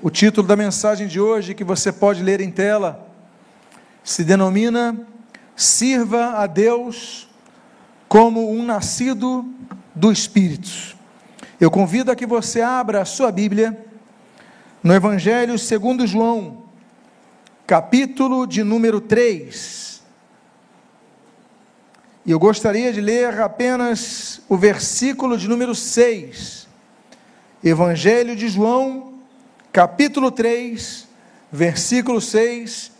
O título da mensagem de hoje, que você pode ler em tela, se denomina Sirva a Deus como um nascido do Espírito. Eu convido a que você abra a sua Bíblia no Evangelho segundo João, capítulo de número 3. E eu gostaria de ler apenas o versículo de número 6. Evangelho de João, capítulo 3, versículo 6.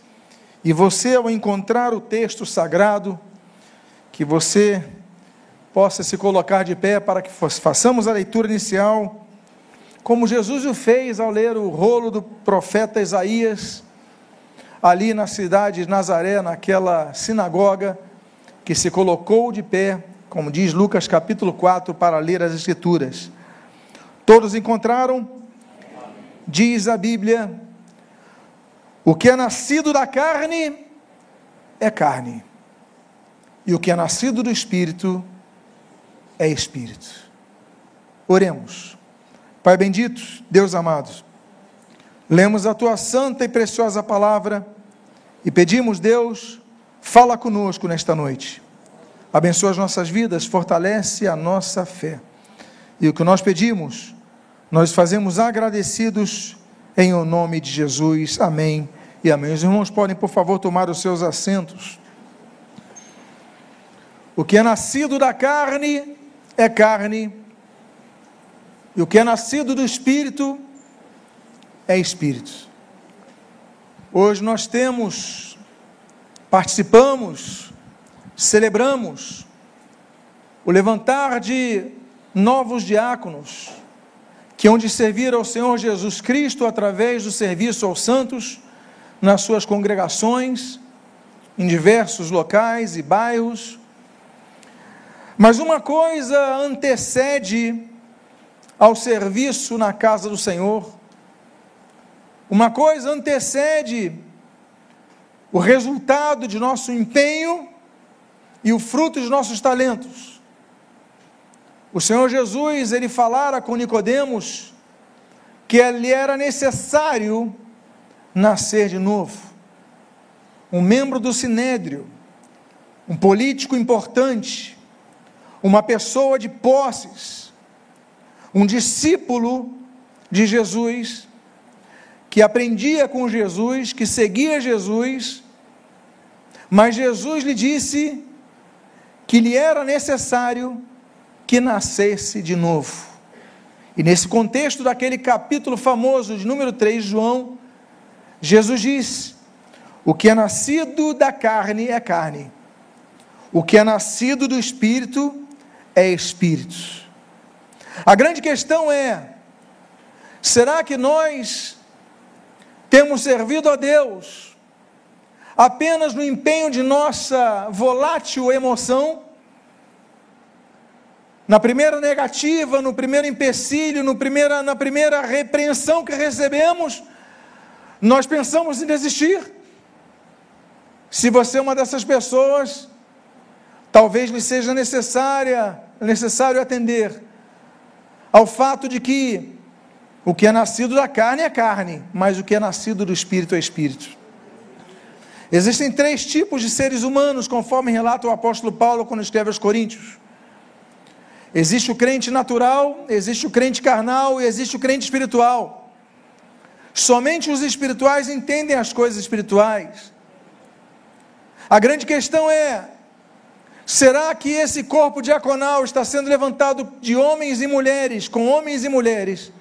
E você, ao encontrar o texto sagrado, que você possa se colocar de pé para que façamos a leitura inicial, como Jesus o fez ao ler o rolo do profeta Isaías, ali na cidade de Nazaré, naquela sinagoga, que se colocou de pé, como diz Lucas capítulo 4, para ler as Escrituras. Todos encontraram? Diz a Bíblia: o que é nascido da carne é carne, e o que é nascido do espírito é espírito. Oremos. Pai bendito, Deus amado, lemos a tua santa e preciosa palavra e pedimos, Deus, fala conosco nesta noite. Abençoa as nossas vidas, fortalece a nossa fé. E o que nós pedimos, nós fazemos agradecidos em o nome de Jesus. Amém e amém. Os irmãos podem, por favor, tomar os seus assentos. O que é nascido da carne é carne, e o que é nascido do espírito é espírito. Hoje nós temos, participamos, celebramos o levantar de novos diáconos que hão de servir ao Senhor Jesus Cristo através do serviço aos santos nas suas congregações, em diversos locais e bairros. Mas uma coisa antecede ao serviço na casa do Senhor, uma coisa antecede o resultado de nosso empenho e o fruto de nossos talentos. O Senhor Jesus, ele falara com Nicodemos que ele era necessário nascer de novo. Um membro do sinédrio, um político importante, uma pessoa de posses, um discípulo de Jesus, que aprendia com Jesus, que seguia Jesus, mas Jesus lhe disse que lhe era necessário que nascesse de novo. E nesse contexto daquele capítulo famoso de número 3 de João, Jesus diz: O que é nascido da carne é carne, o que é nascido do espírito é espírito. A grande questão é: será que nós temos servido a Deus apenas no empenho de nossa volátil emoção? Na primeira negativa, no primeiro empecilho, no primeira, na primeira repreensão que recebemos, nós pensamos em desistir. Se você é uma dessas pessoas, talvez lhe seja necessária, necessário atender ao fato de que o que é nascido da carne é carne, mas o que é nascido do espírito é espírito. Existem três tipos de seres humanos, conforme relata o apóstolo Paulo quando escreve aos Coríntios. Existe o crente natural, existe o crente carnal e existe o crente espiritual. Somente os espirituais entendem as coisas espirituais. A grande questão é: será que esse corpo diaconal está sendo levantado de homens e mulheres, com homens e mulheres,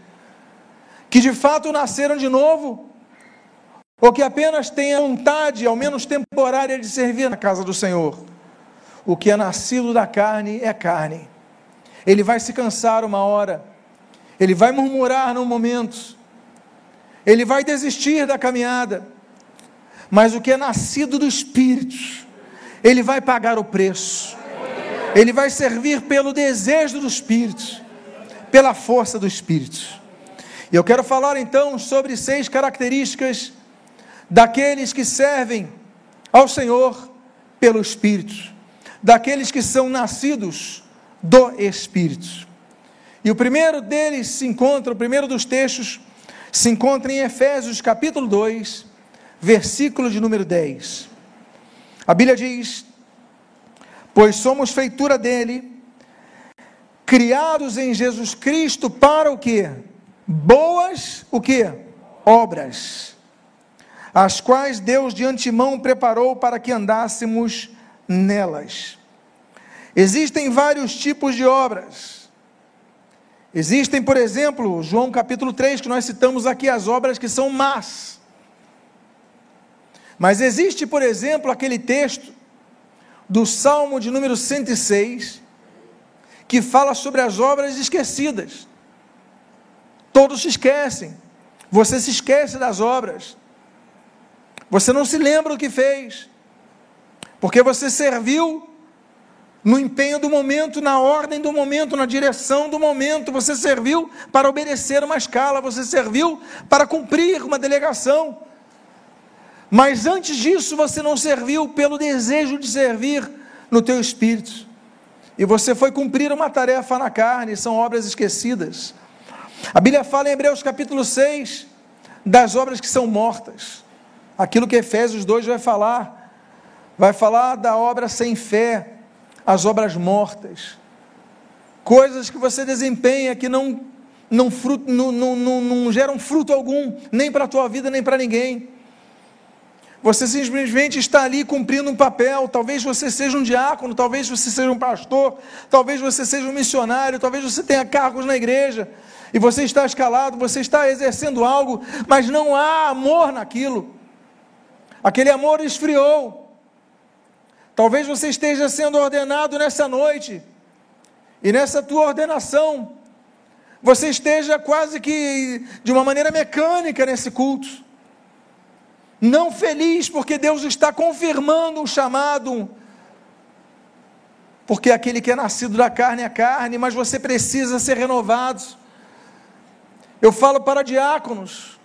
que de fato nasceram de novo? Ou que apenas têm a vontade, ao menos temporária, de servir na casa do Senhor? O que é nascido da carne é carne ele vai se cansar uma hora, ele vai murmurar num momento, ele vai desistir da caminhada, mas o que é nascido do Espírito, ele vai pagar o preço, ele vai servir pelo desejo do Espírito, pela força do Espírito. E eu quero falar então sobre seis características daqueles que servem ao Senhor pelo Espírito, daqueles que são nascidos do Espírito. E o primeiro deles se encontra, o primeiro dos textos, se encontra em Efésios capítulo 2, versículo de número 10. A Bíblia diz: Pois somos feitura dele, criados em Jesus Cristo para o que? Boas, o que? Obras, as quais Deus de antemão preparou para que andássemos nelas. Existem vários tipos de obras. Existem, por exemplo, João capítulo 3, que nós citamos aqui, as obras que são más. Mas existe, por exemplo, aquele texto do Salmo de número 106, que fala sobre as obras esquecidas. Todos se esquecem. Você se esquece das obras. Você não se lembra do que fez. Porque você serviu no empenho do momento, na ordem do momento, na direção do momento. Você serviu para obedecer uma escala, você serviu para cumprir uma delegação. Mas antes disso, você não serviu pelo desejo de servir no teu espírito. E você foi cumprir uma tarefa na carne, são obras esquecidas. A Bíblia fala em Hebreus capítulo 6 das obras que são mortas. Aquilo que Efésios 2 vai falar. Vai falar da obra sem fé, as obras mortas. Coisas que você desempenha que não, não, fruto, não, não, não, não geram fruto algum, nem para a tua vida, nem para ninguém. Você simplesmente está ali cumprindo um papel. Talvez você seja um diácono, talvez você seja um pastor, talvez você seja um missionário, talvez você tenha cargos na igreja. E você está escalado, você está exercendo algo, mas não há amor naquilo. Aquele amor esfriou. Talvez você esteja sendo ordenado nessa noite. E nessa tua ordenação, você esteja quase que de uma maneira mecânica nesse culto não feliz porque Deus está confirmando um chamado, porque aquele que é nascido da carne é carne, mas você precisa ser renovado. Eu falo para diáconos,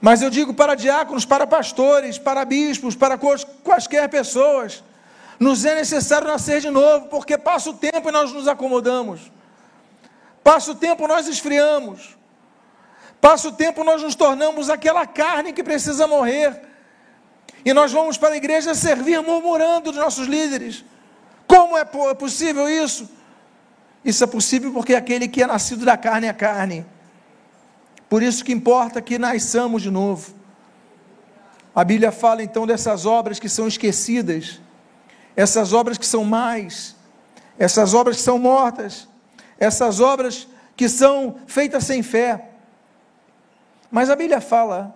mas eu digo para diáconos, para pastores, para bispos, para quaisquer pessoas. Nos é necessário nascer de novo, porque passa o tempo e nós nos acomodamos. Passa o tempo, nós esfriamos. Passa o tempo, nós nos tornamos aquela carne que precisa morrer e nós vamos para a igreja servir murmurando dos nossos líderes. Como é possível isso? Isso é possível porque aquele que é nascido da carne é carne. Por isso que importa que nasçamos de novo. A Bíblia fala então dessas obras que são esquecidas, essas obras que são mais, essas obras que são mortas, essas obras que são feitas sem fé. Mas a Bíblia fala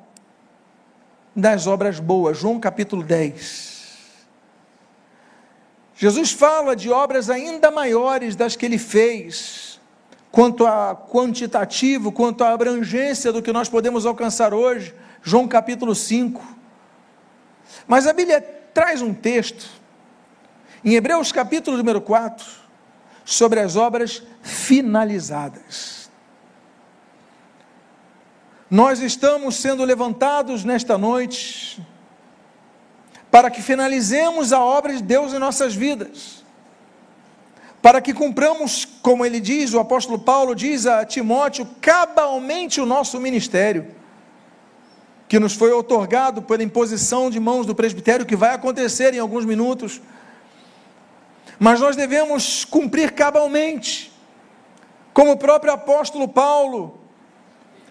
das obras boas, João capítulo 10. Jesus fala de obras ainda maiores das que ele fez, quanto a quantitativo, quanto à abrangência do que nós podemos alcançar hoje, João capítulo 5. Mas a Bíblia traz um texto, em Hebreus capítulo número 4, sobre as obras finalizadas. Nós estamos sendo levantados nesta noite para que finalizemos a obra de Deus em nossas vidas, para que cumpramos, como ele diz, o apóstolo Paulo diz a Timóteo, cabalmente o nosso ministério, que nos foi otorgado pela imposição de mãos do presbitério, que vai acontecer em alguns minutos, mas nós devemos cumprir cabalmente, como o próprio apóstolo Paulo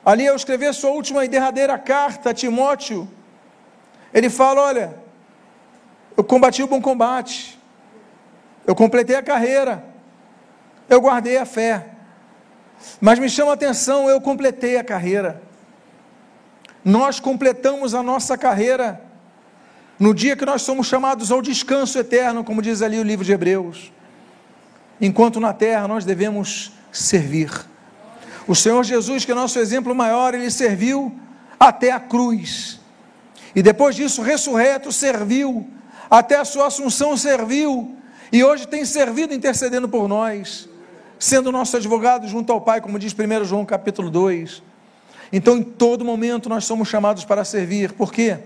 Ali ao escrever sua última e derradeira carta a Timóteo, ele fala: Olha, eu combati o bom combate, eu completei a carreira, eu guardei a fé, mas me chama a atenção, eu completei a carreira. Nós completamos a nossa carreira no dia que nós somos chamados ao descanso eterno, como diz ali o livro de Hebreus. Enquanto na terra nós devemos servir. O Senhor Jesus, que é nosso exemplo maior, ele serviu até a cruz. E depois disso, ressurreto, serviu. Até a sua assunção serviu. E hoje tem servido intercedendo por nós, sendo nosso advogado junto ao Pai, como diz 1 João capítulo 2. Então, em todo momento, nós somos chamados para servir. Por quê?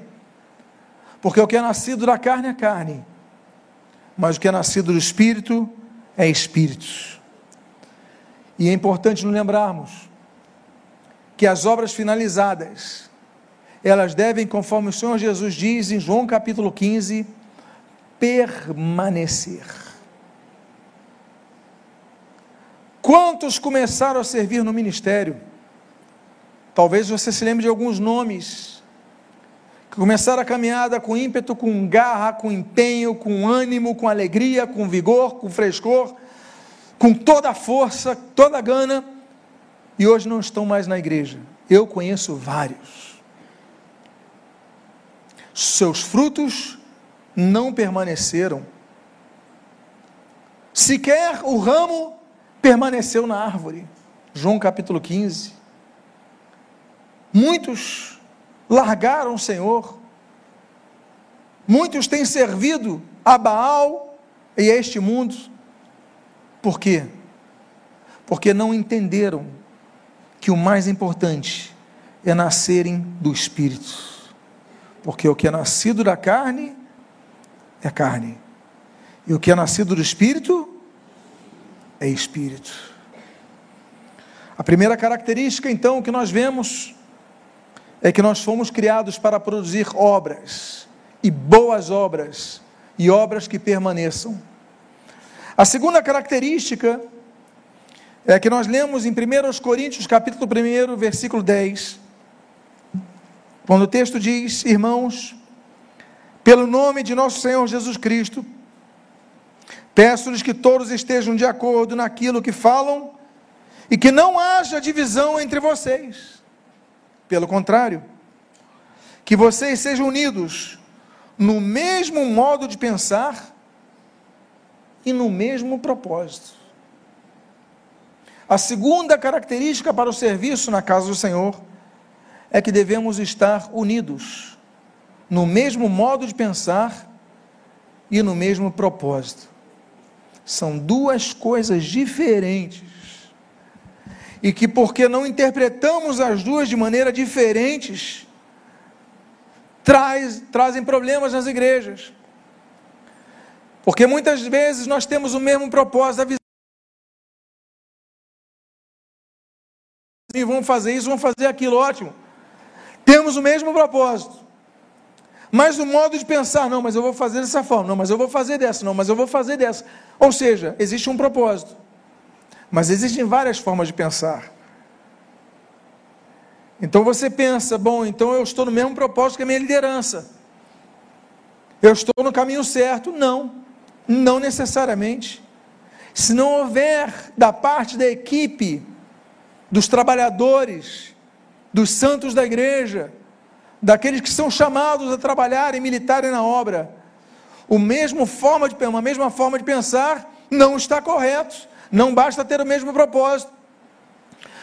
Porque o que é nascido da carne é carne, mas o que é nascido do espírito é espírito. E é importante nos lembrarmos que as obras finalizadas, elas devem, conforme o Senhor Jesus diz em João capítulo 15, permanecer. Quantos começaram a servir no ministério? Talvez você se lembre de alguns nomes começaram a caminhada com ímpeto, com garra, com empenho, com ânimo, com alegria, com vigor, com frescor, com toda a força, toda a gana, e hoje não estão mais na igreja. Eu conheço vários. Seus frutos não permaneceram. Sequer o ramo permaneceu na árvore. João capítulo 15. Muitos largaram o Senhor. Muitos têm servido a Baal e a este mundo. Por quê? Porque não entenderam que o mais importante é nascerem do Espírito. Porque o que é nascido da carne é carne, e o que é nascido do Espírito é Espírito. A primeira característica, então, que nós vemos é que nós fomos criados para produzir obras, e boas obras, e obras que permaneçam. A segunda característica é que nós lemos em 1 Coríntios, capítulo 1, versículo 10, quando o texto diz: Irmãos, pelo nome de nosso Senhor Jesus Cristo, peço-lhes que todos estejam de acordo naquilo que falam e que não haja divisão entre vocês pelo contrário, que vocês sejam unidos no mesmo modo de pensar e no mesmo propósito. A segunda característica para o serviço na casa do Senhor é que devemos estar unidos no mesmo modo de pensar e no mesmo propósito. São duas coisas diferentes e que porque não interpretamos as duas de maneira diferentes, traz, trazem problemas nas igrejas. Porque muitas vezes nós temos o mesmo propósito, a vamos fazer isso, vamos fazer aquilo, ótimo. Temos o mesmo propósito. Mas o modo de pensar, não, mas eu vou fazer dessa forma, não, mas eu vou fazer dessa, não, mas eu vou fazer dessa. Ou seja, existe um propósito. Mas existem várias formas de pensar. Então você pensa, bom, então eu estou no mesmo propósito que a minha liderança. Eu estou no caminho certo? Não, não necessariamente. Se não houver da parte da equipe, dos trabalhadores, dos santos da igreja, daqueles que são chamados a trabalhar e militarem na obra, o mesmo forma de, uma mesma forma de pensar não está correto. Não basta ter o mesmo propósito.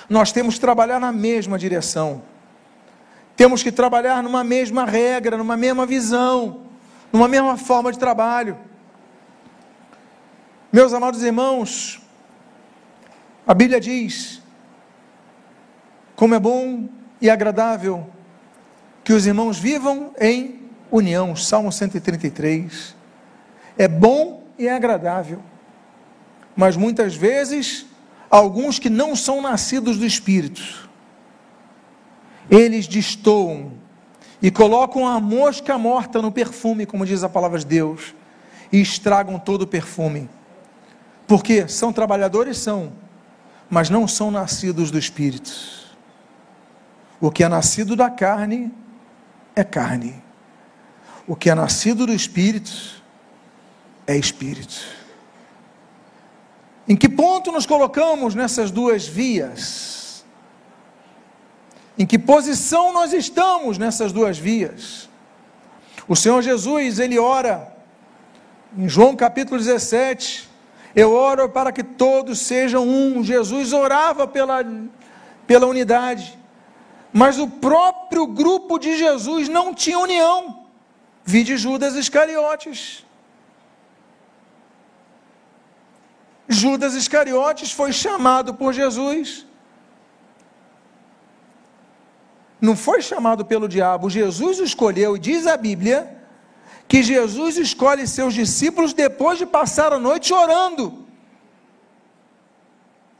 Nós temos que trabalhar na mesma direção. Temos que trabalhar numa mesma regra, numa mesma visão, numa mesma forma de trabalho. Meus amados irmãos, a Bíblia diz: como é bom e agradável que os irmãos vivam em união. Salmo 133. É bom e é agradável mas muitas vezes alguns que não são nascidos do Espírito, eles destoam e colocam a mosca morta no perfume, como diz a palavra de Deus, e estragam todo o perfume. Porque são trabalhadores, são, mas não são nascidos do Espírito. O que é nascido da carne é carne. O que é nascido do Espírito é Espírito. Em que ponto nos colocamos nessas duas vias? Em que posição nós estamos nessas duas vias? O Senhor Jesus, ele ora, em João capítulo 17, eu oro para que todos sejam um. Jesus orava pela, pela unidade, mas o próprio grupo de Jesus não tinha união. Vide Judas Iscariotes. Judas Iscariotes foi chamado por Jesus. Não foi chamado pelo diabo, Jesus o escolheu, e diz a Bíblia que Jesus escolhe seus discípulos depois de passar a noite orando.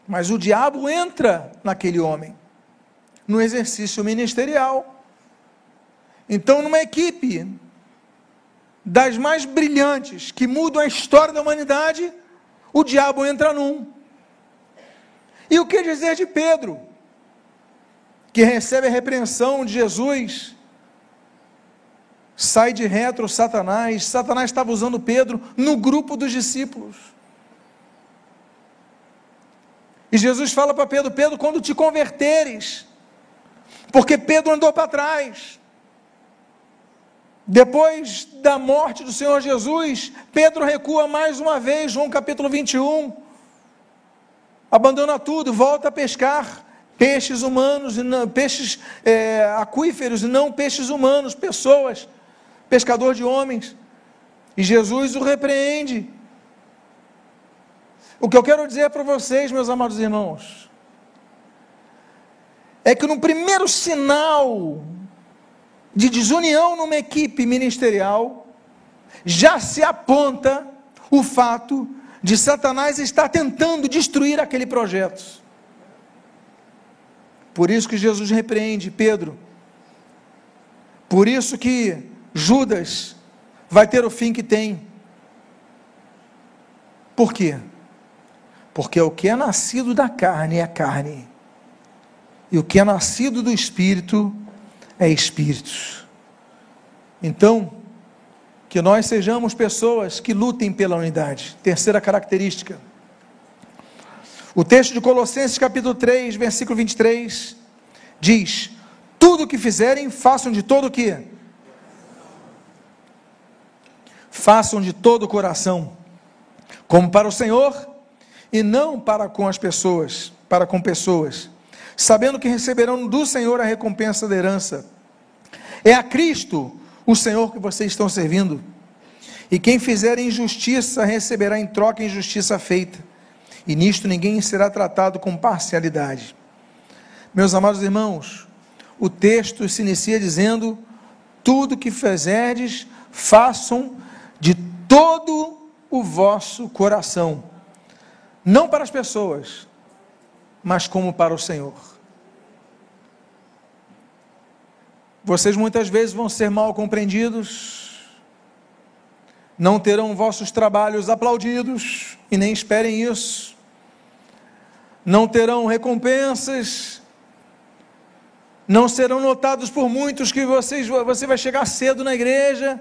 Mas o diabo entra naquele homem. no exercício ministerial. Então, numa equipe das mais brilhantes que mudam a história da humanidade, o diabo entra num. E o que dizer de Pedro, que recebe a repreensão de Jesus, sai de retro Satanás, Satanás estava usando Pedro no grupo dos discípulos. E Jesus fala para Pedro: Pedro, quando te converteres, porque Pedro andou para trás. Depois da morte do Senhor Jesus, Pedro recua mais uma vez, João capítulo 21. Abandona tudo, volta a pescar peixes humanos, peixes é, aquíferos, e não peixes humanos, pessoas, pescador de homens. E Jesus o repreende. O que eu quero dizer para vocês, meus amados irmãos, é que no primeiro sinal de desunião numa equipe ministerial, já se aponta o fato de Satanás estar tentando destruir aquele projeto. Por isso que Jesus repreende Pedro. Por isso que Judas vai ter o fim que tem. Por quê? Porque o que é nascido da carne é carne, e o que é nascido do espírito é espírito. Então, que nós sejamos pessoas que lutem pela unidade. Terceira característica. O texto de Colossenses capítulo 3, versículo 23 diz: Tudo o que fizerem, façam de todo o que? Façam de todo o coração, como para o Senhor e não para com as pessoas, para com pessoas, sabendo que receberão do Senhor a recompensa da herança. É a Cristo o Senhor que vocês estão servindo. E quem fizer injustiça receberá em troca injustiça feita. E nisto ninguém será tratado com parcialidade. Meus amados irmãos, o texto se inicia dizendo: tudo que fizerdes, façam de todo o vosso coração não para as pessoas, mas como para o Senhor. Vocês muitas vezes vão ser mal compreendidos, não terão vossos trabalhos aplaudidos, e nem esperem isso, não terão recompensas, não serão notados por muitos que vocês, você vai chegar cedo na igreja,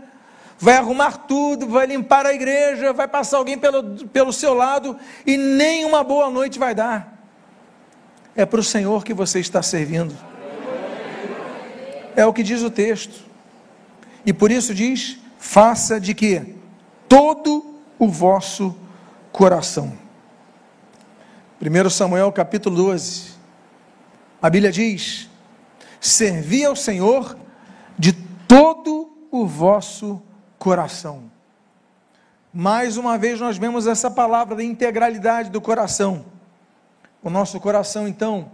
vai arrumar tudo, vai limpar a igreja, vai passar alguém pelo, pelo seu lado e nem uma boa noite vai dar. É para o Senhor que você está servindo. É o que diz o texto. E por isso diz: faça de que todo o vosso coração. 1 Samuel capítulo 12. A Bíblia diz: servi ao Senhor de todo o vosso coração. Mais uma vez nós vemos essa palavra da integralidade do coração. O nosso coração, então,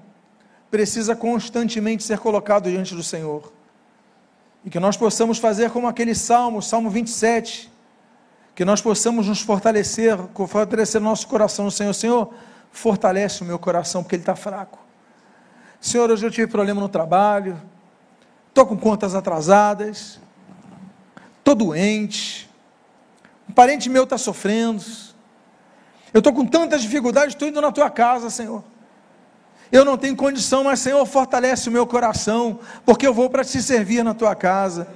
precisa constantemente ser colocado diante do Senhor. E que nós possamos fazer como aquele salmo, Salmo 27, que nós possamos nos fortalecer, fortalecer nosso coração no Senhor. Senhor, fortalece o meu coração, porque ele está fraco. Senhor, hoje eu tive problema no trabalho, estou com contas atrasadas, estou doente, um parente meu está sofrendo, eu estou com tantas dificuldades, estou indo na tua casa, Senhor. Eu não tenho condição, mas Senhor, fortalece o meu coração, porque eu vou para te servir na tua casa.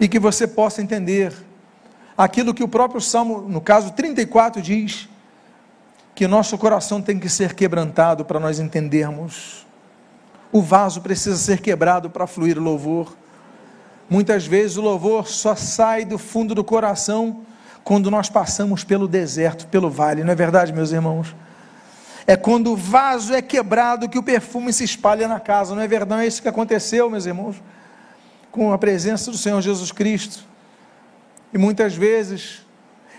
E que você possa entender aquilo que o próprio Salmo, no caso 34, diz: que nosso coração tem que ser quebrantado para nós entendermos. O vaso precisa ser quebrado para fluir o louvor. Muitas vezes o louvor só sai do fundo do coração quando nós passamos pelo deserto, pelo vale, não é verdade, meus irmãos? É quando o vaso é quebrado que o perfume se espalha na casa, não é verdade? É isso que aconteceu, meus irmãos, com a presença do Senhor Jesus Cristo. E muitas vezes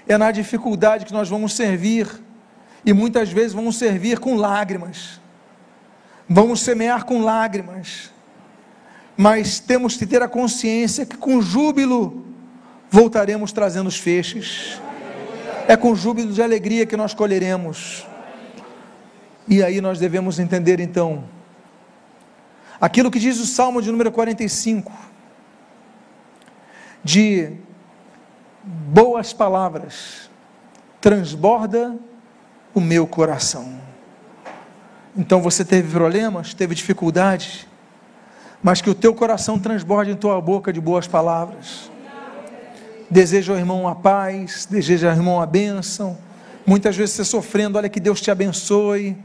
é na dificuldade que nós vamos servir, e muitas vezes vamos servir com lágrimas, vamos semear com lágrimas, mas temos que ter a consciência que com júbilo voltaremos trazendo os feixes. É com júbilo de alegria que nós colheremos. E aí nós devemos entender então Aquilo que diz o Salmo de número 45, de boas palavras, transborda o meu coração. Então você teve problemas, teve dificuldades, mas que o teu coração transborde em tua boca de boas palavras. Deseja ao irmão a paz, deseja ao irmão a bênção. Muitas vezes você sofrendo, olha que Deus te abençoe.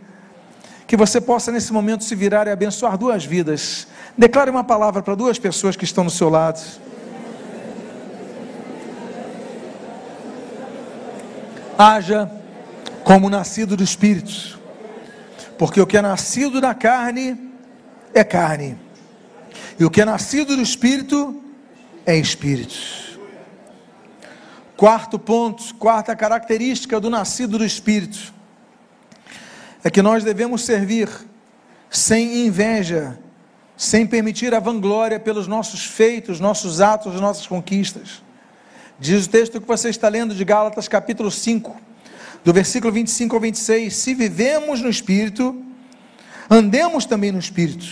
Que você possa nesse momento se virar e abençoar duas vidas. Declare uma palavra para duas pessoas que estão do seu lado. Haja como nascido do Espírito, porque o que é nascido da carne é carne, e o que é nascido do Espírito é Espírito. Quarto ponto, quarta característica do nascido do Espírito é que nós devemos servir sem inveja, sem permitir a vanglória pelos nossos feitos, nossos atos, nossas conquistas. Diz o texto que você está lendo de Gálatas, capítulo 5, do versículo 25 ao 26, se vivemos no Espírito, andemos também no Espírito,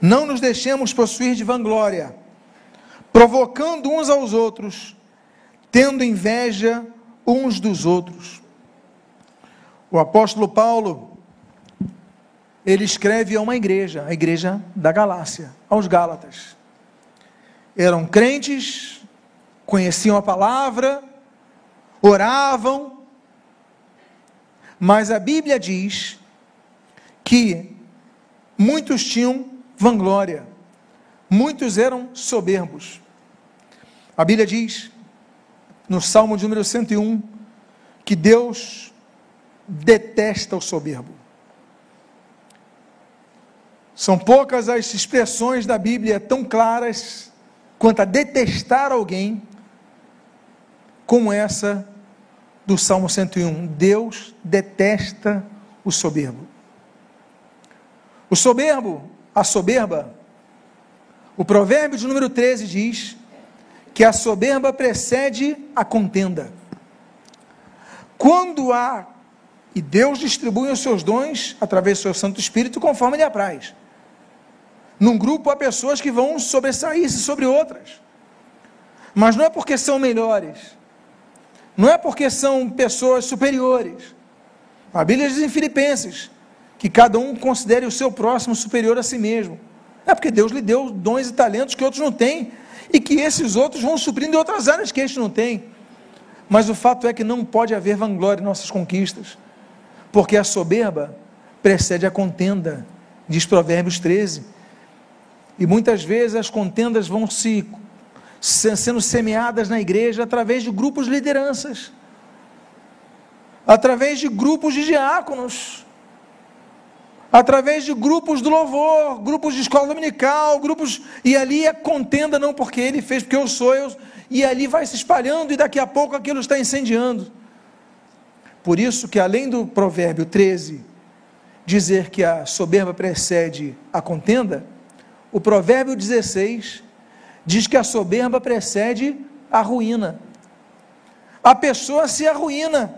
não nos deixemos possuir de vanglória, provocando uns aos outros, tendo inveja uns dos outros. O apóstolo Paulo, ele escreve a uma igreja, a igreja da Galácia, aos Gálatas. Eram crentes, conheciam a palavra, oravam, mas a Bíblia diz que muitos tinham vanglória, muitos eram soberbos. A Bíblia diz, no Salmo de número 101, que Deus detesta o soberbo. São poucas as expressões da Bíblia tão claras quanto a detestar alguém, como essa do Salmo 101. Deus detesta o soberbo. O soberbo, a soberba, o provérbio de número 13 diz que a soberba precede a contenda. Quando há, e Deus distribui os seus dons através do seu Santo Espírito conforme lhe apraz. Num grupo há pessoas que vão sobressair-se sobre outras. Mas não é porque são melhores, não é porque são pessoas superiores. A Bíblia diz em Filipenses que cada um considere o seu próximo superior a si mesmo. É porque Deus lhe deu dons e talentos que outros não têm e que esses outros vão suprindo outras áreas que este não tem. Mas o fato é que não pode haver vanglória em nossas conquistas, porque a soberba precede a contenda, diz Provérbios 13. E muitas vezes as contendas vão se sendo semeadas na igreja através de grupos de lideranças, através de grupos de diáconos, através de grupos do louvor, grupos de escola dominical, grupos e ali é contenda não porque ele fez, porque eu sou eu, e ali vai se espalhando e daqui a pouco aquilo está incendiando. Por isso que além do provérbio 13 dizer que a soberba precede a contenda, o provérbio 16 diz que a soberba precede a ruína. A pessoa se arruína.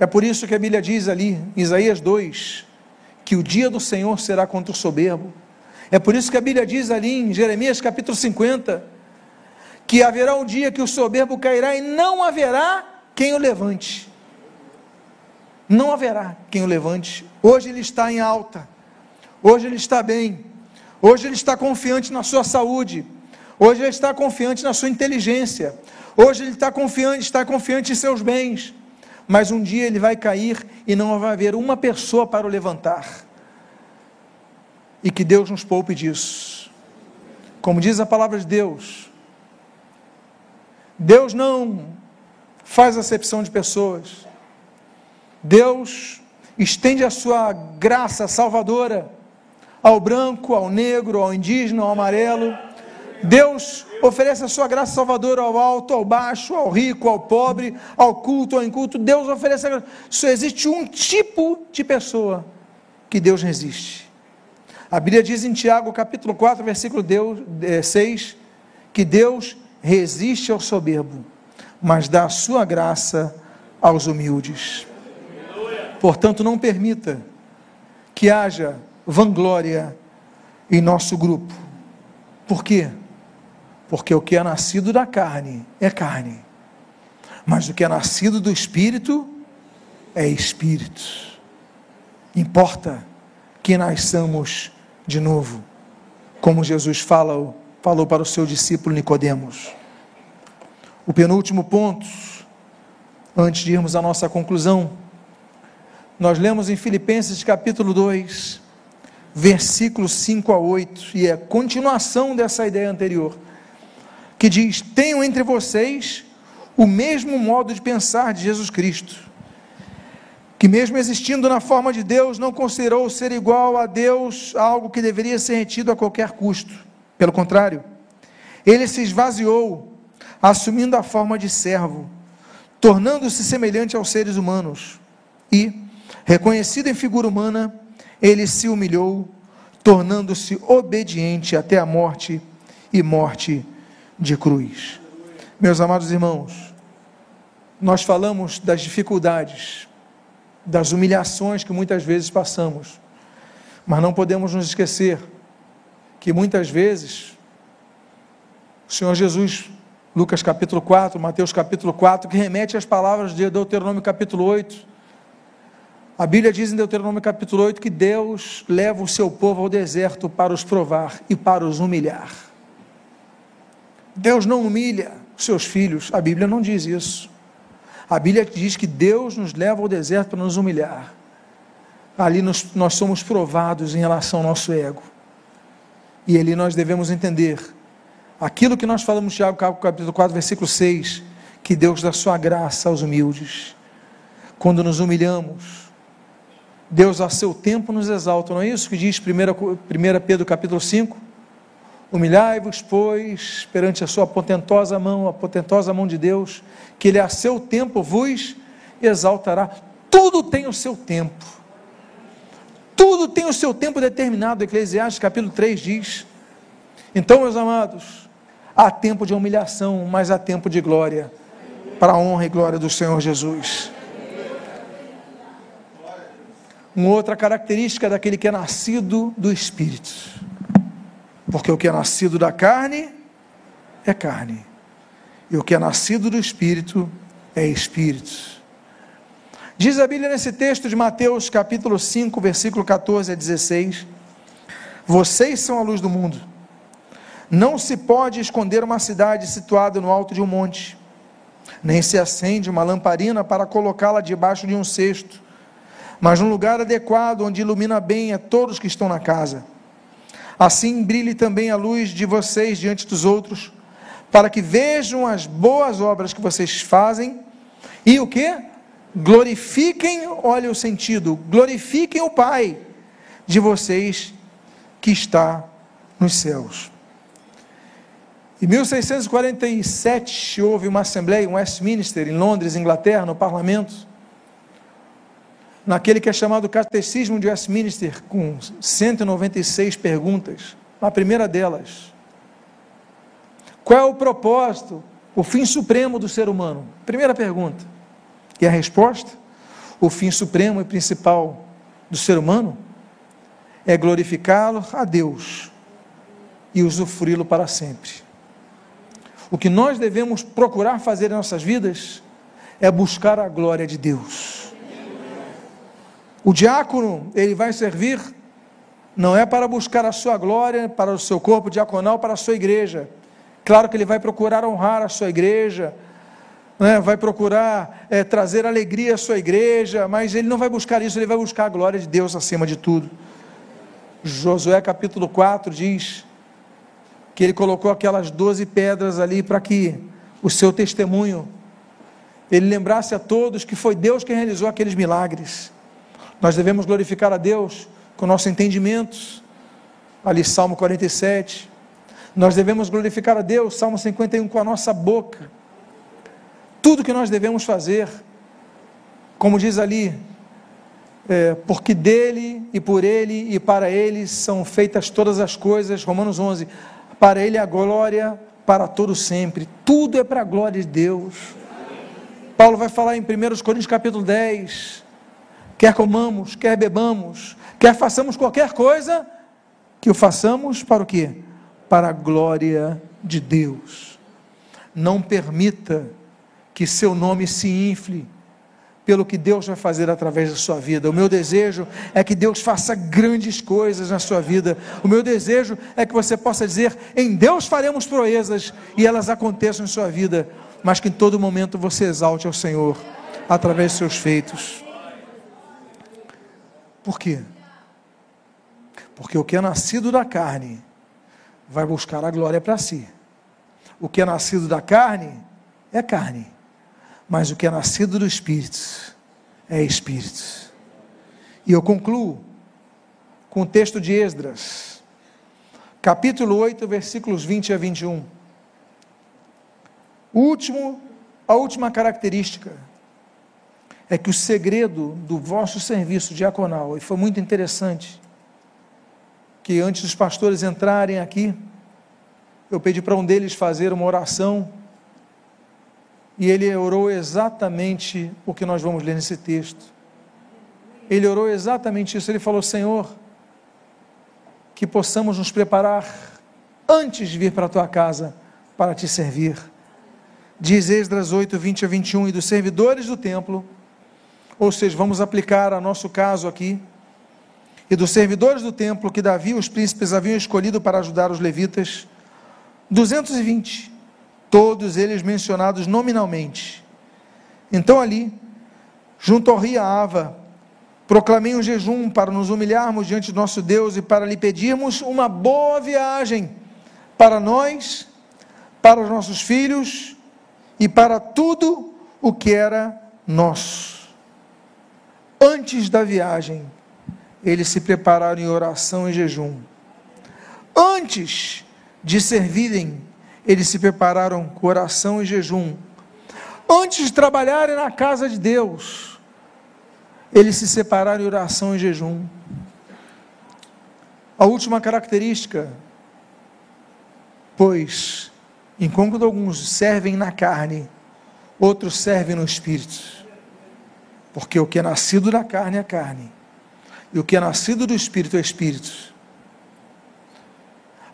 É por isso que a Bíblia diz ali, Isaías 2, que o dia do Senhor será contra o soberbo. É por isso que a Bíblia diz ali em Jeremias capítulo 50, que haverá um dia que o soberbo cairá e não haverá quem o levante. Não haverá quem o levante. Hoje ele está em alta, hoje ele está bem, Hoje ele está confiante na sua saúde. Hoje ele está confiante na sua inteligência. Hoje ele está confiante, está confiante em seus bens. Mas um dia ele vai cair e não vai haver uma pessoa para o levantar. E que Deus nos poupe disso. Como diz a palavra de Deus, Deus não faz acepção de pessoas. Deus estende a sua graça salvadora ao branco, ao negro, ao indígena, ao amarelo. Deus oferece a sua graça salvadora ao alto, ao baixo, ao rico, ao pobre, ao culto, ao inculto. Deus oferece a graça. Só existe um tipo de pessoa que Deus resiste. A Bíblia diz em Tiago, capítulo 4, versículo 6, eh, que Deus resiste ao soberbo, mas dá a sua graça aos humildes. Portanto, não permita que haja vanglória em nosso grupo. Por quê? Porque o que é nascido da carne é carne, mas o que é nascido do espírito é espírito. Importa que nasçamos de novo, como Jesus fala, falou para o seu discípulo Nicodemos. O penúltimo ponto, antes de irmos à nossa conclusão, nós lemos em Filipenses capítulo 2, versículos 5 a 8, e é continuação dessa ideia anterior, que diz: Tenham entre vocês o mesmo modo de pensar de Jesus Cristo, que, mesmo existindo na forma de Deus, não considerou ser igual a Deus algo que deveria ser retido a qualquer custo. Pelo contrário, ele se esvaziou, assumindo a forma de servo, tornando-se semelhante aos seres humanos e, reconhecido em figura humana, ele se humilhou, tornando-se obediente até a morte e morte de cruz. Meus amados irmãos, nós falamos das dificuldades, das humilhações que muitas vezes passamos, mas não podemos nos esquecer que muitas vezes o Senhor Jesus, Lucas capítulo 4, Mateus capítulo 4, que remete às palavras de Deuteronômio capítulo 8, a Bíblia diz em Deuteronômio capítulo 8 que Deus leva o seu povo ao deserto para os provar e para os humilhar. Deus não humilha seus filhos, a Bíblia não diz isso. A Bíblia diz que Deus nos leva ao deserto para nos humilhar. Ali nós, nós somos provados em relação ao nosso ego. E ali nós devemos entender aquilo que nós falamos Tiago capítulo 4, versículo 6, que Deus dá sua graça aos humildes. Quando nos humilhamos, Deus a seu tempo nos exalta, não é isso que diz 1 Pedro capítulo 5? Humilhai-vos, pois, perante a sua potentosa mão, a potentosa mão de Deus, que Ele a seu tempo vos exaltará. Tudo tem o seu tempo. Tudo tem o seu tempo determinado. Eclesiastes capítulo 3 diz. Então, meus amados, há tempo de humilhação, mas há tempo de glória, para a honra e glória do Senhor Jesus. Uma outra característica daquele que é nascido do Espírito. Porque o que é nascido da carne é carne. E o que é nascido do Espírito é Espírito. Diz a Bíblia nesse texto de Mateus, capítulo 5, versículo 14 a 16: Vocês são a luz do mundo. Não se pode esconder uma cidade situada no alto de um monte, nem se acende uma lamparina para colocá-la debaixo de um cesto mas num lugar adequado, onde ilumina bem a todos que estão na casa. Assim brilhe também a luz de vocês diante dos outros, para que vejam as boas obras que vocês fazem e o que? Glorifiquem, olha o sentido, glorifiquem o Pai de vocês que está nos céus. Em 1647 houve uma assembleia, um Westminster, em Londres, Inglaterra, no parlamento, naquele que é chamado Catecismo de Westminster, com 196 perguntas. A primeira delas: Qual é o propósito, o fim supremo do ser humano? Primeira pergunta. E a resposta? O fim supremo e principal do ser humano é glorificá-lo a Deus e usufruí-lo para sempre. O que nós devemos procurar fazer em nossas vidas é buscar a glória de Deus o diácono, ele vai servir, não é para buscar a sua glória, para o seu corpo diaconal, para a sua igreja. Claro que ele vai procurar honrar a sua igreja, né? vai procurar é, trazer alegria à sua igreja, mas ele não vai buscar isso, ele vai buscar a glória de Deus acima de tudo. Josué capítulo 4 diz que ele colocou aquelas doze pedras ali para que o seu testemunho, ele lembrasse a todos que foi Deus quem realizou aqueles milagres. Nós devemos glorificar a Deus com nosso entendimento. Ali, Salmo 47. Nós devemos glorificar a Deus, Salmo 51, com a nossa boca. Tudo que nós devemos fazer, como diz ali, é, porque dele e por ele e para ele são feitas todas as coisas, Romanos 11, para ele a glória para todo sempre, tudo é para a glória de Deus. Paulo vai falar em 1 Coríntios capítulo 10, quer comamos, quer bebamos, quer façamos qualquer coisa, que o façamos para o quê? Para a glória de Deus. Não permita que seu nome se infle pelo que Deus vai fazer através da sua vida. O meu desejo é que Deus faça grandes coisas na sua vida. O meu desejo é que você possa dizer: em Deus faremos proezas e elas aconteçam em sua vida, mas que em todo momento você exalte ao Senhor através de seus feitos. Por quê? Porque o que é nascido da carne vai buscar a glória para si. O que é nascido da carne é carne mas o que é nascido do Espírito é Espírito. E eu concluo com o texto de Esdras, capítulo 8, versículos 20 a 21. O último, a última característica é que o segredo do vosso serviço diaconal, e foi muito interessante, que antes dos pastores entrarem aqui, eu pedi para um deles fazer uma oração e ele orou exatamente o que nós vamos ler nesse texto. Ele orou exatamente isso. Ele falou: Senhor, que possamos nos preparar antes de vir para a tua casa para te servir. Diz Esdras 8, 20 a 21, e dos servidores do templo, ou seja, vamos aplicar a nosso caso aqui, e dos servidores do templo que Davi e os príncipes haviam escolhido para ajudar os levitas, 220 todos eles mencionados nominalmente. Então ali, junto ao rio Ava, proclamei um jejum para nos humilharmos diante do nosso Deus e para lhe pedirmos uma boa viagem para nós, para os nossos filhos e para tudo o que era nosso. Antes da viagem, eles se prepararam em oração e jejum. Antes de servirem eles se prepararam com oração e jejum. Antes de trabalharem na casa de Deus, eles se separaram em oração e jejum. A última característica, pois, enquanto alguns servem na carne, outros servem no espírito. Porque o que é nascido da carne é carne, e o que é nascido do espírito é espírito.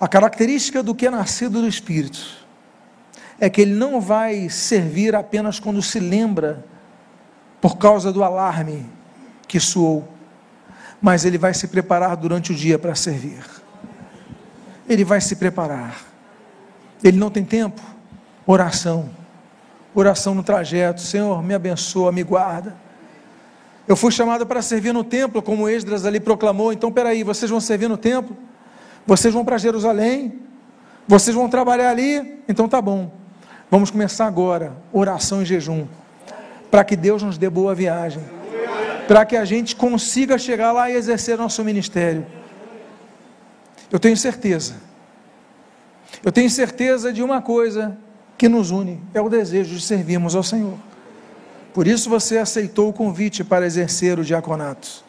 A característica do que é nascido do Espírito é que ele não vai servir apenas quando se lembra por causa do alarme que soou, mas ele vai se preparar durante o dia para servir. Ele vai se preparar. Ele não tem tempo? Oração. Oração no trajeto. Senhor, me abençoa, me guarda. Eu fui chamado para servir no templo, como Esdras ali proclamou. Então, peraí, vocês vão servir no templo? Vocês vão para Jerusalém, vocês vão trabalhar ali, então tá bom. Vamos começar agora, oração e jejum, para que Deus nos dê boa viagem, para que a gente consiga chegar lá e exercer nosso ministério. Eu tenho certeza, eu tenho certeza de uma coisa que nos une, é o desejo de servirmos ao Senhor. Por isso você aceitou o convite para exercer o diaconato.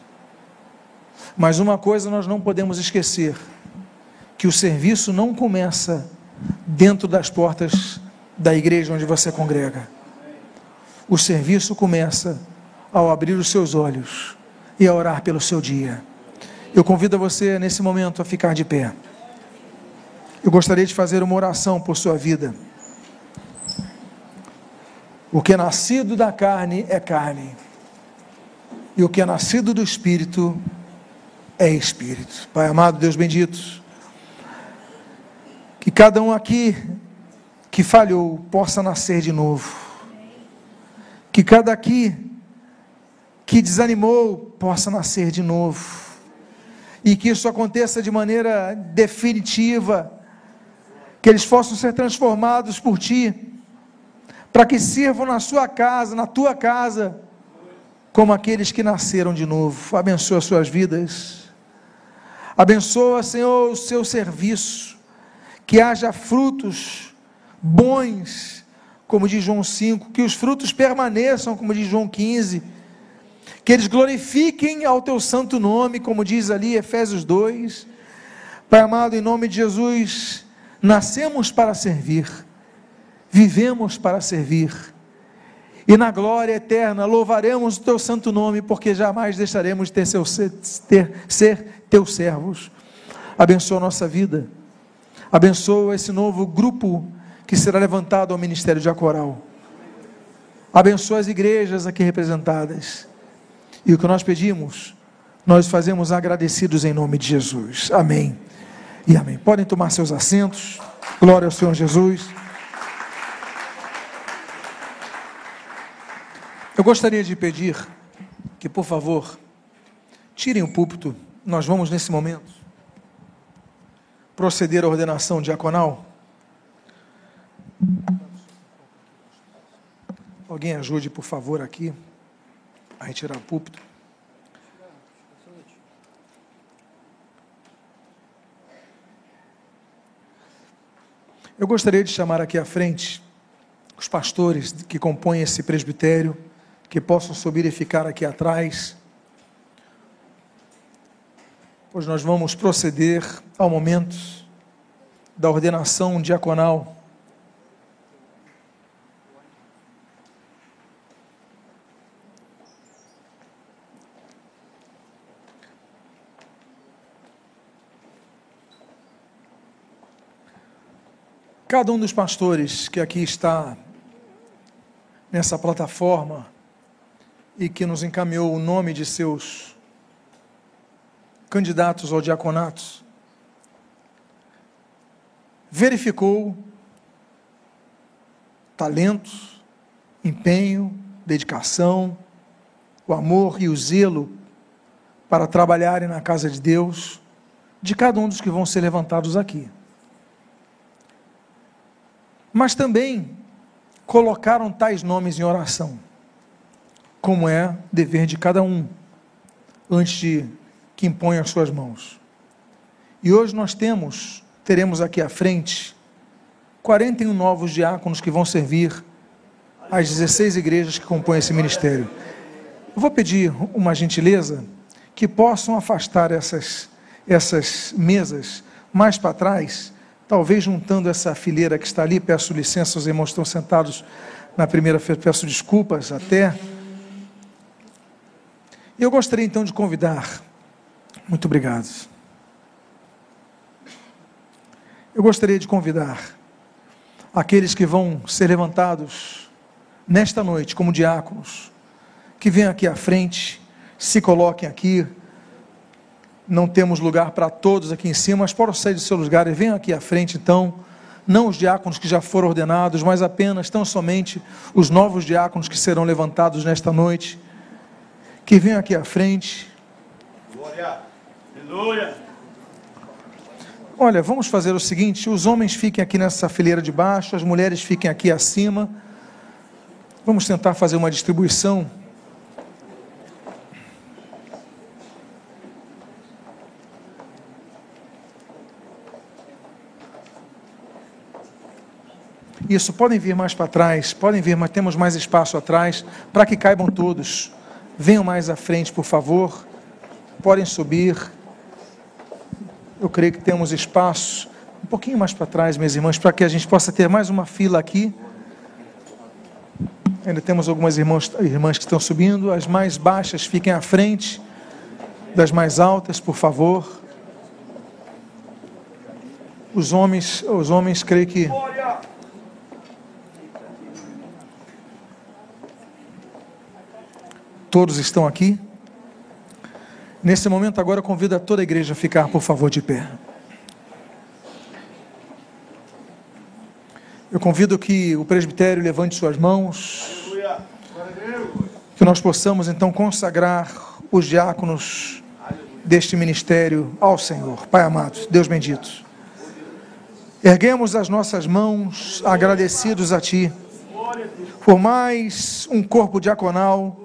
Mas uma coisa nós não podemos esquecer: que o serviço não começa dentro das portas da igreja onde você congrega. O serviço começa ao abrir os seus olhos e a orar pelo seu dia. Eu convido você nesse momento a ficar de pé. Eu gostaria de fazer uma oração por sua vida. O que é nascido da carne é carne, e o que é nascido do espírito é espírito. Pai amado, Deus bendito. Que cada um aqui que falhou possa nascer de novo. Que cada aqui que desanimou possa nascer de novo. E que isso aconteça de maneira definitiva. Que eles possam ser transformados por ti. Para que sirvam na sua casa, na tua casa, como aqueles que nasceram de novo. Abençoa as suas vidas. Abençoa, Senhor, o seu serviço que haja frutos bons, como diz João 5, que os frutos permaneçam, como diz João 15, que eles glorifiquem ao teu santo nome, como diz ali Efésios 2. Pai amado, em nome de Jesus, nascemos para servir, vivemos para servir, e na glória eterna louvaremos o teu santo nome, porque jamais deixaremos de ter, seu, ter, ser teus servos. Abençoa a nossa vida, abençoa esse novo grupo que será levantado ao ministério de Acoral. Abençoa as igrejas aqui representadas. E o que nós pedimos, nós fazemos agradecidos em nome de Jesus. Amém. E amém. Podem tomar seus assentos. Glória ao Senhor Jesus. Eu gostaria de pedir que, por favor, tirem o púlpito. Nós vamos, nesse momento, proceder à ordenação diaconal. Alguém ajude, por favor, aqui a retirar o púlpito. Eu gostaria de chamar aqui à frente os pastores que compõem esse presbitério que possam subir e ficar aqui atrás, pois nós vamos proceder ao momento da ordenação diaconal. Cada um dos pastores que aqui está nessa plataforma, e que nos encaminhou o nome de seus candidatos ao diaconato, verificou talento, empenho, dedicação, o amor e o zelo para trabalharem na casa de Deus de cada um dos que vão ser levantados aqui. Mas também colocaram tais nomes em oração como é dever de cada um, antes de que imponha as suas mãos. E hoje nós temos, teremos aqui à frente, 41 novos diáconos que vão servir às 16 igrejas que compõem esse ministério. Eu vou pedir uma gentileza que possam afastar essas, essas mesas mais para trás, talvez juntando essa fileira que está ali. Peço licença, os irmãos estão sentados na primeira, peço desculpas até. Eu gostaria então de convidar, muito obrigado. Eu gostaria de convidar aqueles que vão ser levantados nesta noite como diáconos, que venham aqui à frente, se coloquem aqui. Não temos lugar para todos aqui em cima, mas sair do seu lugar e venham aqui à frente então não os diáconos que já foram ordenados, mas apenas, tão somente, os novos diáconos que serão levantados nesta noite que vem aqui à frente. Glória. Aleluia. Olha, vamos fazer o seguinte: os homens fiquem aqui nessa fileira de baixo, as mulheres fiquem aqui acima. Vamos tentar fazer uma distribuição. Isso, podem vir mais para trás, podem vir, mas temos mais espaço atrás, para que caibam todos. Venham mais à frente, por favor. Podem subir. Eu creio que temos espaço um pouquinho mais para trás, minhas irmãs, para que a gente possa ter mais uma fila aqui. Ainda temos algumas irmãs, irmãs que estão subindo. As mais baixas fiquem à frente das mais altas, por favor. Os homens, os homens creio que Todos estão aqui? Nesse momento, agora, convido a toda a igreja a ficar, por favor, de pé. Eu convido que o presbitério levante suas mãos. Que nós possamos, então, consagrar os diáconos deste ministério ao Senhor. Pai amado, Deus bendito. Erguemos as nossas mãos agradecidos a Ti por mais um corpo diaconal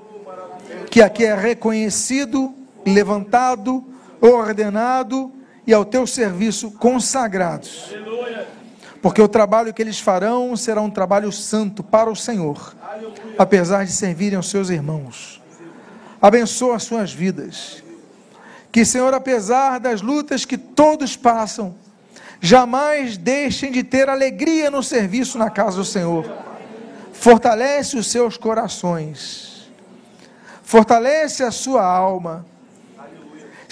que aqui é reconhecido, levantado, ordenado e ao teu serviço consagrados. Porque o trabalho que eles farão será um trabalho santo para o Senhor, apesar de servirem aos seus irmãos. Abençoa as suas vidas. Que, Senhor, apesar das lutas que todos passam, jamais deixem de ter alegria no serviço na casa do Senhor fortalece os seus corações, fortalece a sua alma.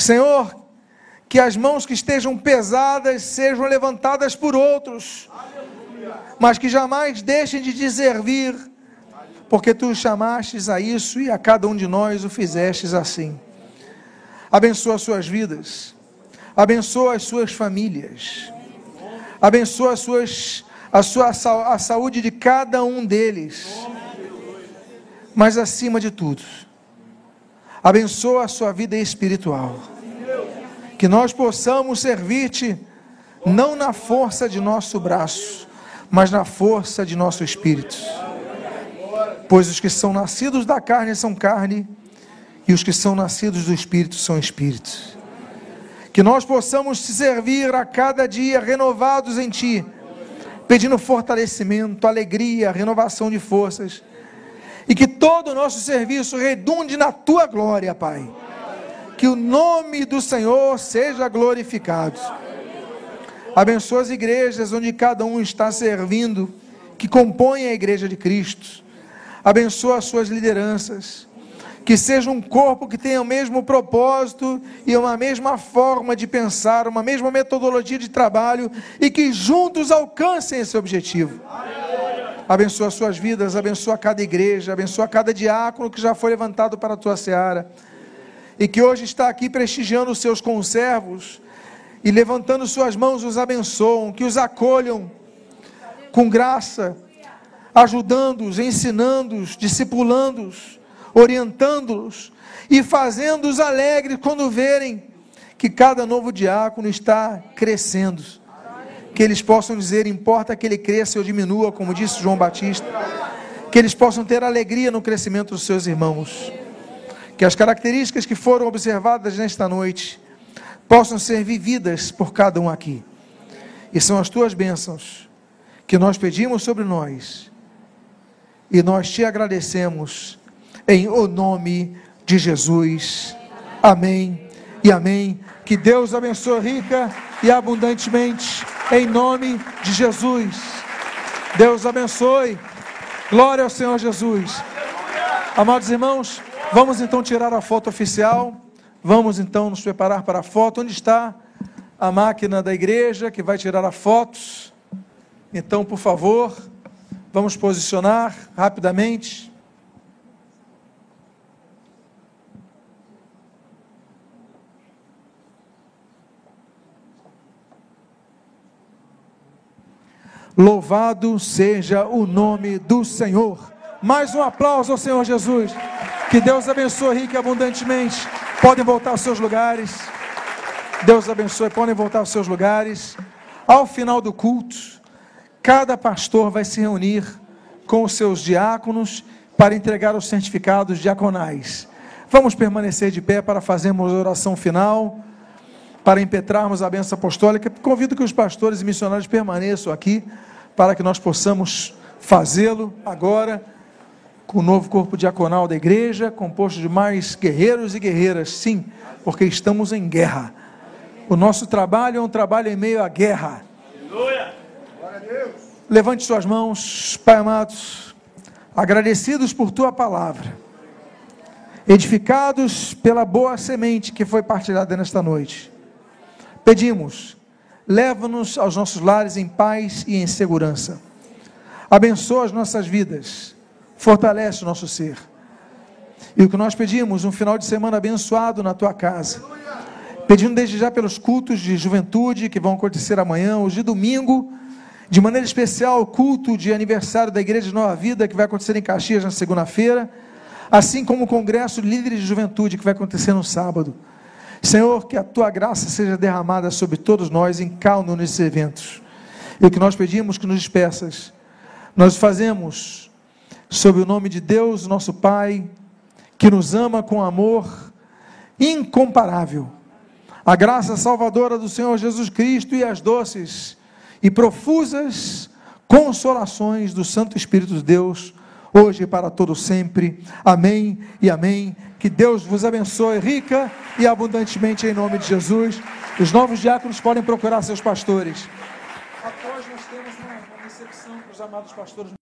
Senhor, que as mãos que estejam pesadas sejam levantadas por outros, mas que jamais deixem de te servir, porque tu chamastes a isso e a cada um de nós o fizestes assim. Abençoa as suas vidas, abençoa as suas famílias, abençoa as suas a, sua, a saúde de cada um deles. Mas acima de tudo, abençoa a sua vida espiritual. Que nós possamos servir-te não na força de nosso braço, mas na força de nosso espírito. Pois os que são nascidos da carne são carne, e os que são nascidos do espírito são espírito. Que nós possamos te servir a cada dia renovados em ti pedindo fortalecimento, alegria, renovação de forças. E que todo o nosso serviço redunde na tua glória, Pai. Que o nome do Senhor seja glorificado. Abençoa as igrejas onde cada um está servindo, que compõem a igreja de Cristo. Abençoa as suas lideranças que seja um corpo que tenha o mesmo propósito e uma mesma forma de pensar, uma mesma metodologia de trabalho e que juntos alcancem esse objetivo. Abençoa suas vidas, abençoa cada igreja, abençoa cada diácono que já foi levantado para a tua seara e que hoje está aqui prestigiando os seus conservos e levantando suas mãos os abençoam, que os acolham com graça, ajudando-os, ensinando-os, discipulando-os orientando-os e fazendo-os alegres quando verem que cada novo diácono está crescendo. Que eles possam dizer: importa que ele cresça ou diminua, como disse João Batista. Que eles possam ter alegria no crescimento dos seus irmãos. Que as características que foram observadas nesta noite possam ser vividas por cada um aqui. E são as tuas bênçãos que nós pedimos sobre nós. E nós te agradecemos em o nome de Jesus. Amém e amém. Que Deus abençoe rica e abundantemente em nome de Jesus. Deus abençoe. Glória ao Senhor Jesus. Amados irmãos, vamos então tirar a foto oficial. Vamos então nos preparar para a foto. Onde está a máquina da igreja que vai tirar a foto? Então, por favor, vamos posicionar rapidamente. Louvado seja o nome do Senhor. Mais um aplauso ao Senhor Jesus. Que Deus abençoe rico e abundantemente. Podem voltar aos seus lugares. Deus abençoe, podem voltar aos seus lugares. Ao final do culto, cada pastor vai se reunir com os seus diáconos para entregar os certificados diaconais. Vamos permanecer de pé para fazermos a oração final, para impetrarmos a benção apostólica. Convido que os pastores e missionários permaneçam aqui para que nós possamos fazê-lo agora com o novo corpo diaconal da igreja, composto de mais guerreiros e guerreiras, sim, porque estamos em guerra. O nosso trabalho é um trabalho em meio à guerra. Levante suas mãos, Pai amado, agradecidos por tua palavra, edificados pela boa semente que foi partilhada nesta noite. Pedimos leva-nos aos nossos lares em paz e em segurança. Abençoa as nossas vidas, fortalece o nosso ser. E o que nós pedimos, um final de semana abençoado na tua casa. Pedindo desde já pelos cultos de juventude que vão acontecer amanhã, os de domingo, de maneira especial o culto de aniversário da Igreja de Nova Vida, que vai acontecer em Caxias na segunda-feira, assim como o congresso de líderes de juventude, que vai acontecer no sábado. Senhor, que a tua graça seja derramada sobre todos nós em calmo nesses eventos. E o que nós pedimos que nos despeças, nós fazemos sob o nome de Deus, nosso Pai, que nos ama com amor incomparável. A graça salvadora do Senhor Jesus Cristo e as doces e profusas consolações do Santo Espírito de Deus, hoje e para todo sempre. Amém e amém. Que Deus vos abençoe rica e abundantemente em nome de Jesus. Os novos diáconos podem procurar seus pastores. Após nós temos uma recepção para os amados pastores.